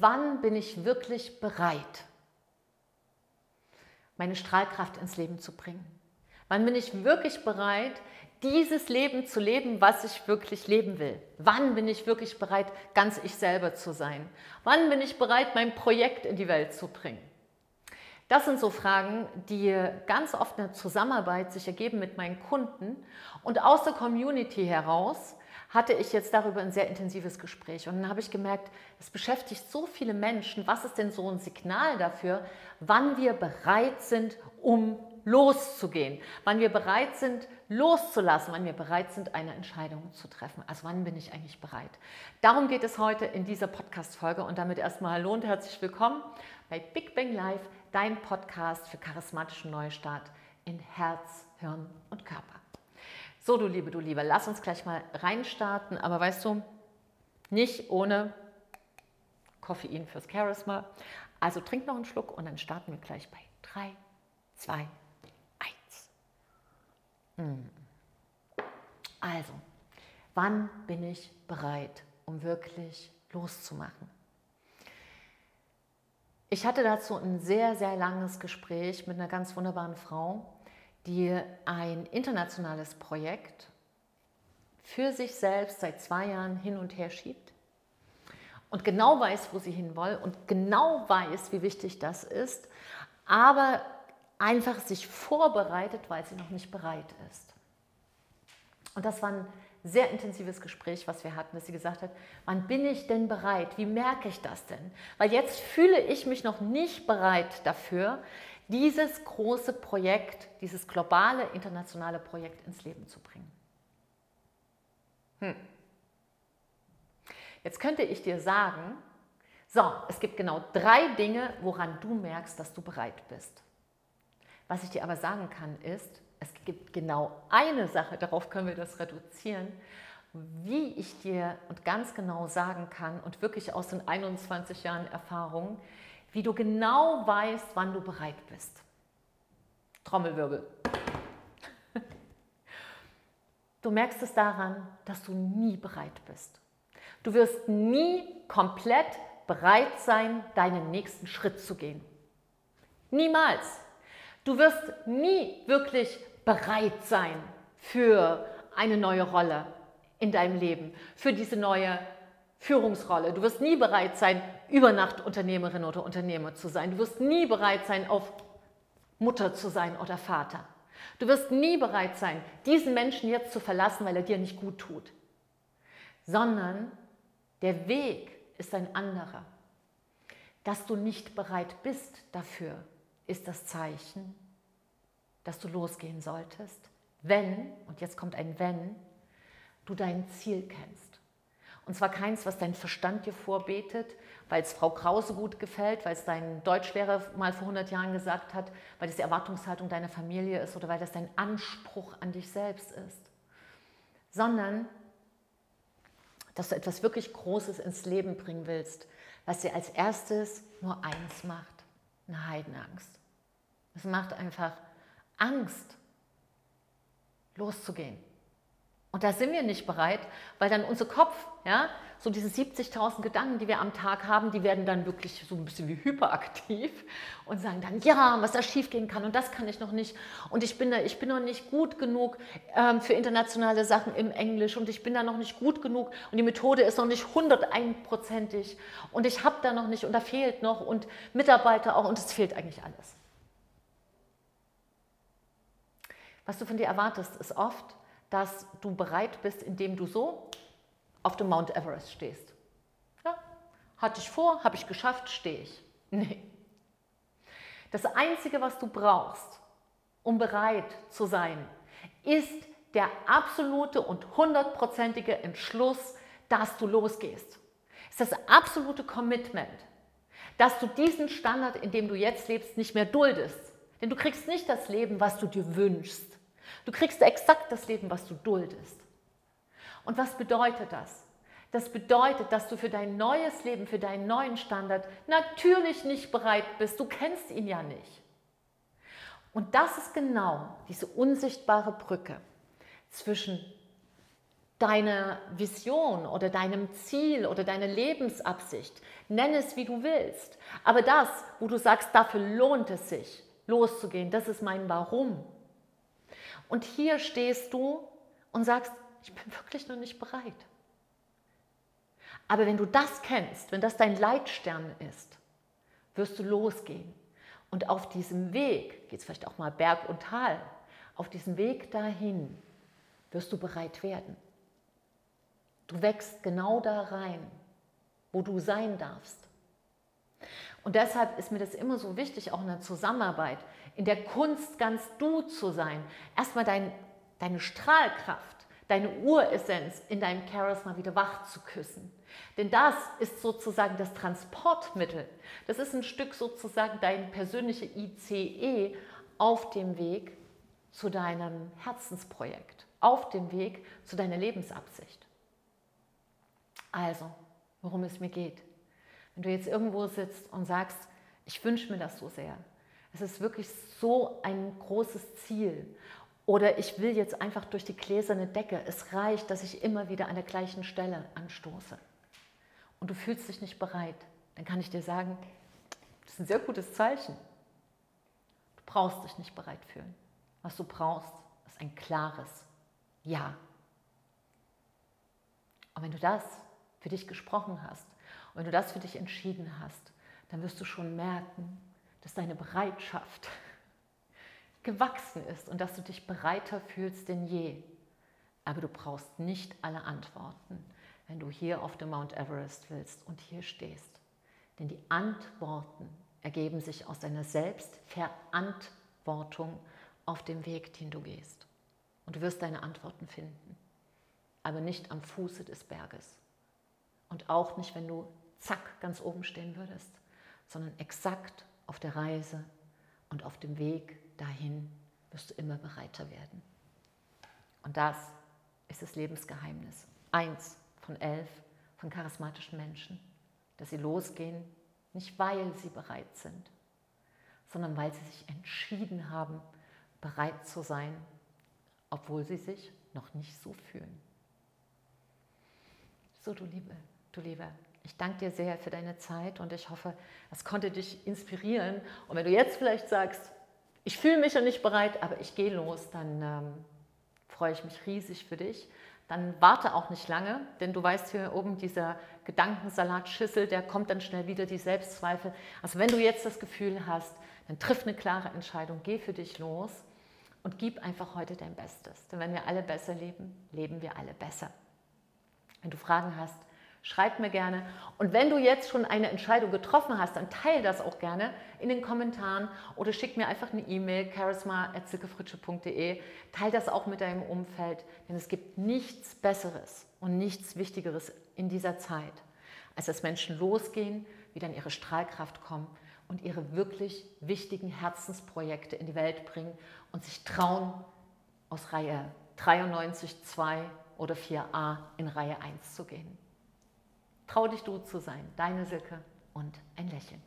wann bin ich wirklich bereit, meine Strahlkraft ins Leben zu bringen? Wann bin ich wirklich bereit, dieses Leben zu leben, was ich wirklich leben will? Wann bin ich wirklich bereit, ganz ich selber zu sein? Wann bin ich bereit, mein Projekt in die Welt zu bringen? Das sind so Fragen, die ganz oft in der Zusammenarbeit sich ergeben mit meinen Kunden. Und aus der Community heraus hatte ich jetzt darüber ein sehr intensives Gespräch. Und dann habe ich gemerkt, es beschäftigt so viele Menschen. Was ist denn so ein Signal dafür, wann wir bereit sind, um loszugehen? Wann wir bereit sind, loszulassen, wann wir bereit sind, eine Entscheidung zu treffen. Also wann bin ich eigentlich bereit? Darum geht es heute in dieser Podcast-Folge und damit erstmal hallo und herzlich willkommen bei Big Bang Live, dein Podcast für charismatischen Neustart in Herz, Hirn und Körper. So, du Liebe, du Liebe, lass uns gleich mal reinstarten, aber weißt du, nicht ohne Koffein fürs Charisma. Also trink noch einen Schluck und dann starten wir gleich bei 3, 2, hm. Also, wann bin ich bereit, um wirklich loszumachen? Ich hatte dazu ein sehr, sehr langes Gespräch mit einer ganz wunderbaren Frau, die ein internationales Projekt für sich selbst seit zwei Jahren hin und her schiebt und genau weiß, wo sie hin will und genau weiß, wie wichtig das ist, aber einfach sich vorbereitet, weil sie noch nicht bereit ist. Und das war ein sehr intensives Gespräch, was wir hatten, dass sie gesagt hat, wann bin ich denn bereit? Wie merke ich das denn? Weil jetzt fühle ich mich noch nicht bereit dafür, dieses große Projekt, dieses globale, internationale Projekt ins Leben zu bringen. Hm. Jetzt könnte ich dir sagen, so, es gibt genau drei Dinge, woran du merkst, dass du bereit bist. Was ich dir aber sagen kann, ist, es gibt genau eine Sache, darauf können wir das reduzieren, wie ich dir und ganz genau sagen kann und wirklich aus den 21 Jahren Erfahrung, wie du genau weißt, wann du bereit bist. Trommelwirbel. Du merkst es daran, dass du nie bereit bist. Du wirst nie komplett bereit sein, deinen nächsten Schritt zu gehen. Niemals. Du wirst nie wirklich bereit sein für eine neue Rolle in deinem Leben, für diese neue Führungsrolle. Du wirst nie bereit sein, über Nacht Unternehmerin oder Unternehmer zu sein. Du wirst nie bereit sein, auf Mutter zu sein oder Vater. Du wirst nie bereit sein, diesen Menschen jetzt zu verlassen, weil er dir nicht gut tut. Sondern der Weg ist ein anderer. Dass du nicht bereit bist dafür, ist das Zeichen, dass du losgehen solltest, wenn, und jetzt kommt ein wenn, du dein Ziel kennst. Und zwar keins, was dein Verstand dir vorbetet, weil es Frau Krause gut gefällt, weil es dein Deutschlehrer mal vor 100 Jahren gesagt hat, weil es die Erwartungshaltung deiner Familie ist oder weil das dein Anspruch an dich selbst ist, sondern dass du etwas wirklich Großes ins Leben bringen willst, was dir als erstes nur eins macht, eine Heidenangst. Es macht einfach Angst, loszugehen. Und da sind wir nicht bereit, weil dann unser Kopf, ja, so diese 70.000 Gedanken, die wir am Tag haben, die werden dann wirklich so ein bisschen wie hyperaktiv und sagen dann, ja, was da schiefgehen kann. Und das kann ich noch nicht. Und ich bin da, ich bin noch nicht gut genug ähm, für internationale Sachen im Englisch. Und ich bin da noch nicht gut genug. Und die Methode ist noch nicht 101%ig und ich habe da noch nicht. Und da fehlt noch. Und Mitarbeiter auch. Und es fehlt eigentlich alles. Was du von dir erwartest, ist oft, dass du bereit bist, indem du so auf dem Mount Everest stehst. Ja, hatte ich vor, habe ich geschafft, stehe ich. Nee. Das Einzige, was du brauchst, um bereit zu sein, ist der absolute und hundertprozentige Entschluss, dass du losgehst. Ist das absolute Commitment, dass du diesen Standard, in dem du jetzt lebst, nicht mehr duldest. Denn du kriegst nicht das Leben, was du dir wünschst. Du kriegst exakt das Leben, was du duldest. Und was bedeutet das? Das bedeutet, dass du für dein neues Leben, für deinen neuen Standard natürlich nicht bereit bist. Du kennst ihn ja nicht. Und das ist genau diese unsichtbare Brücke zwischen deiner Vision oder deinem Ziel oder deiner Lebensabsicht. Nenn es, wie du willst. Aber das, wo du sagst, dafür lohnt es sich, loszugehen, das ist mein Warum. Und hier stehst du und sagst, ich bin wirklich noch nicht bereit. Aber wenn du das kennst, wenn das dein Leitstern ist, wirst du losgehen. Und auf diesem Weg, geht es vielleicht auch mal Berg und Tal, auf diesem Weg dahin wirst du bereit werden. Du wächst genau da rein, wo du sein darfst. Und deshalb ist mir das immer so wichtig, auch in der Zusammenarbeit, in der Kunst ganz du zu sein. Erstmal dein, deine Strahlkraft, deine Uressenz in deinem Charisma wieder wach zu küssen. Denn das ist sozusagen das Transportmittel. Das ist ein Stück sozusagen dein persönlicher ICE auf dem Weg zu deinem Herzensprojekt, auf dem Weg zu deiner Lebensabsicht. Also, worum es mir geht. Wenn du jetzt irgendwo sitzt und sagst, ich wünsche mir das so sehr, es ist wirklich so ein großes Ziel. Oder ich will jetzt einfach durch die gläserne Decke. Es reicht, dass ich immer wieder an der gleichen Stelle anstoße. Und du fühlst dich nicht bereit. Dann kann ich dir sagen, das ist ein sehr gutes Zeichen. Du brauchst dich nicht bereit fühlen. Was du brauchst, ist ein klares Ja. Und wenn du das für dich gesprochen hast und wenn du das für dich entschieden hast, dann wirst du schon merken, dass deine Bereitschaft gewachsen ist und dass du dich bereiter fühlst denn je. Aber du brauchst nicht alle Antworten, wenn du hier auf dem Mount Everest willst und hier stehst. Denn die Antworten ergeben sich aus deiner Selbstverantwortung auf dem Weg, den du gehst. Und du wirst deine Antworten finden, aber nicht am Fuße des Berges. Und auch nicht, wenn du zack ganz oben stehen würdest, sondern exakt auf der Reise und auf dem Weg dahin wirst du immer bereiter werden. Und das ist das Lebensgeheimnis. Eins von elf von charismatischen Menschen, dass sie losgehen, nicht weil sie bereit sind, sondern weil sie sich entschieden haben, bereit zu sein, obwohl sie sich noch nicht so fühlen. So, du Liebe, du Lieber, ich danke dir sehr für deine Zeit und ich hoffe, es konnte dich inspirieren. Und wenn du jetzt vielleicht sagst, ich fühle mich ja nicht bereit, aber ich gehe los, dann ähm, freue ich mich riesig für dich. Dann warte auch nicht lange, denn du weißt hier oben, dieser Gedankensalatschüssel, der kommt dann schnell wieder, die Selbstzweifel. Also wenn du jetzt das Gefühl hast, dann triff eine klare Entscheidung, geh für dich los und gib einfach heute dein Bestes. Denn wenn wir alle besser leben, leben wir alle besser. Wenn du Fragen hast, Schreib mir gerne. Und wenn du jetzt schon eine Entscheidung getroffen hast, dann teile das auch gerne in den Kommentaren oder schick mir einfach eine E-Mail, charisma.silkefritsche.de. Teile das auch mit deinem Umfeld, denn es gibt nichts Besseres und nichts Wichtigeres in dieser Zeit, als dass Menschen losgehen, wieder in ihre Strahlkraft kommen und ihre wirklich wichtigen Herzensprojekte in die Welt bringen und sich trauen, aus Reihe 93, 2 oder 4a in Reihe 1 zu gehen. Trau dich du zu sein, deine Silke und ein Lächeln.